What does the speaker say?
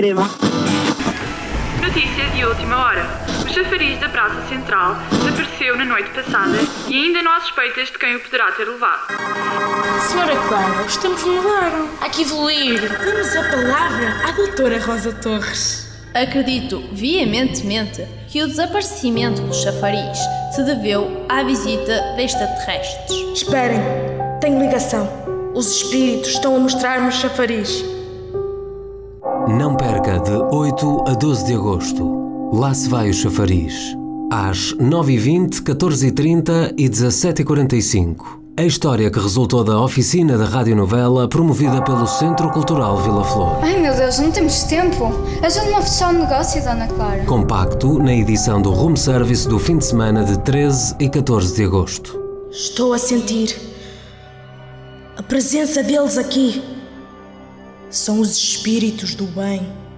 incrível. Notícia de última hora. O chafariz da Praça Central desapareceu na noite passada e ainda não há suspeitas de quem o poderá ter levado. Senhora Clara, os tempos mudaram. Há que evoluir. Damos a palavra à doutora Rosa Torres. Acredito veementemente que o desaparecimento do chafariz se deveu à visita de extraterrestres. Esperem, tenho ligação. Os espíritos estão a mostrar-me o chafariz. Não perca de 8 a 12 de agosto. Lá se vai o chafariz. Às 9h20, 14h30 e 17h45. A história que resultou da oficina da radionovela promovida pelo Centro Cultural Vila Flor. Ai meu Deus, não temos tempo. Ajude-me a fechar o negócio, Dona Clara. Compacto na edição do Room Service do fim de semana de 13 e 14 de agosto. Estou a sentir a presença deles aqui. São os espíritos do bem.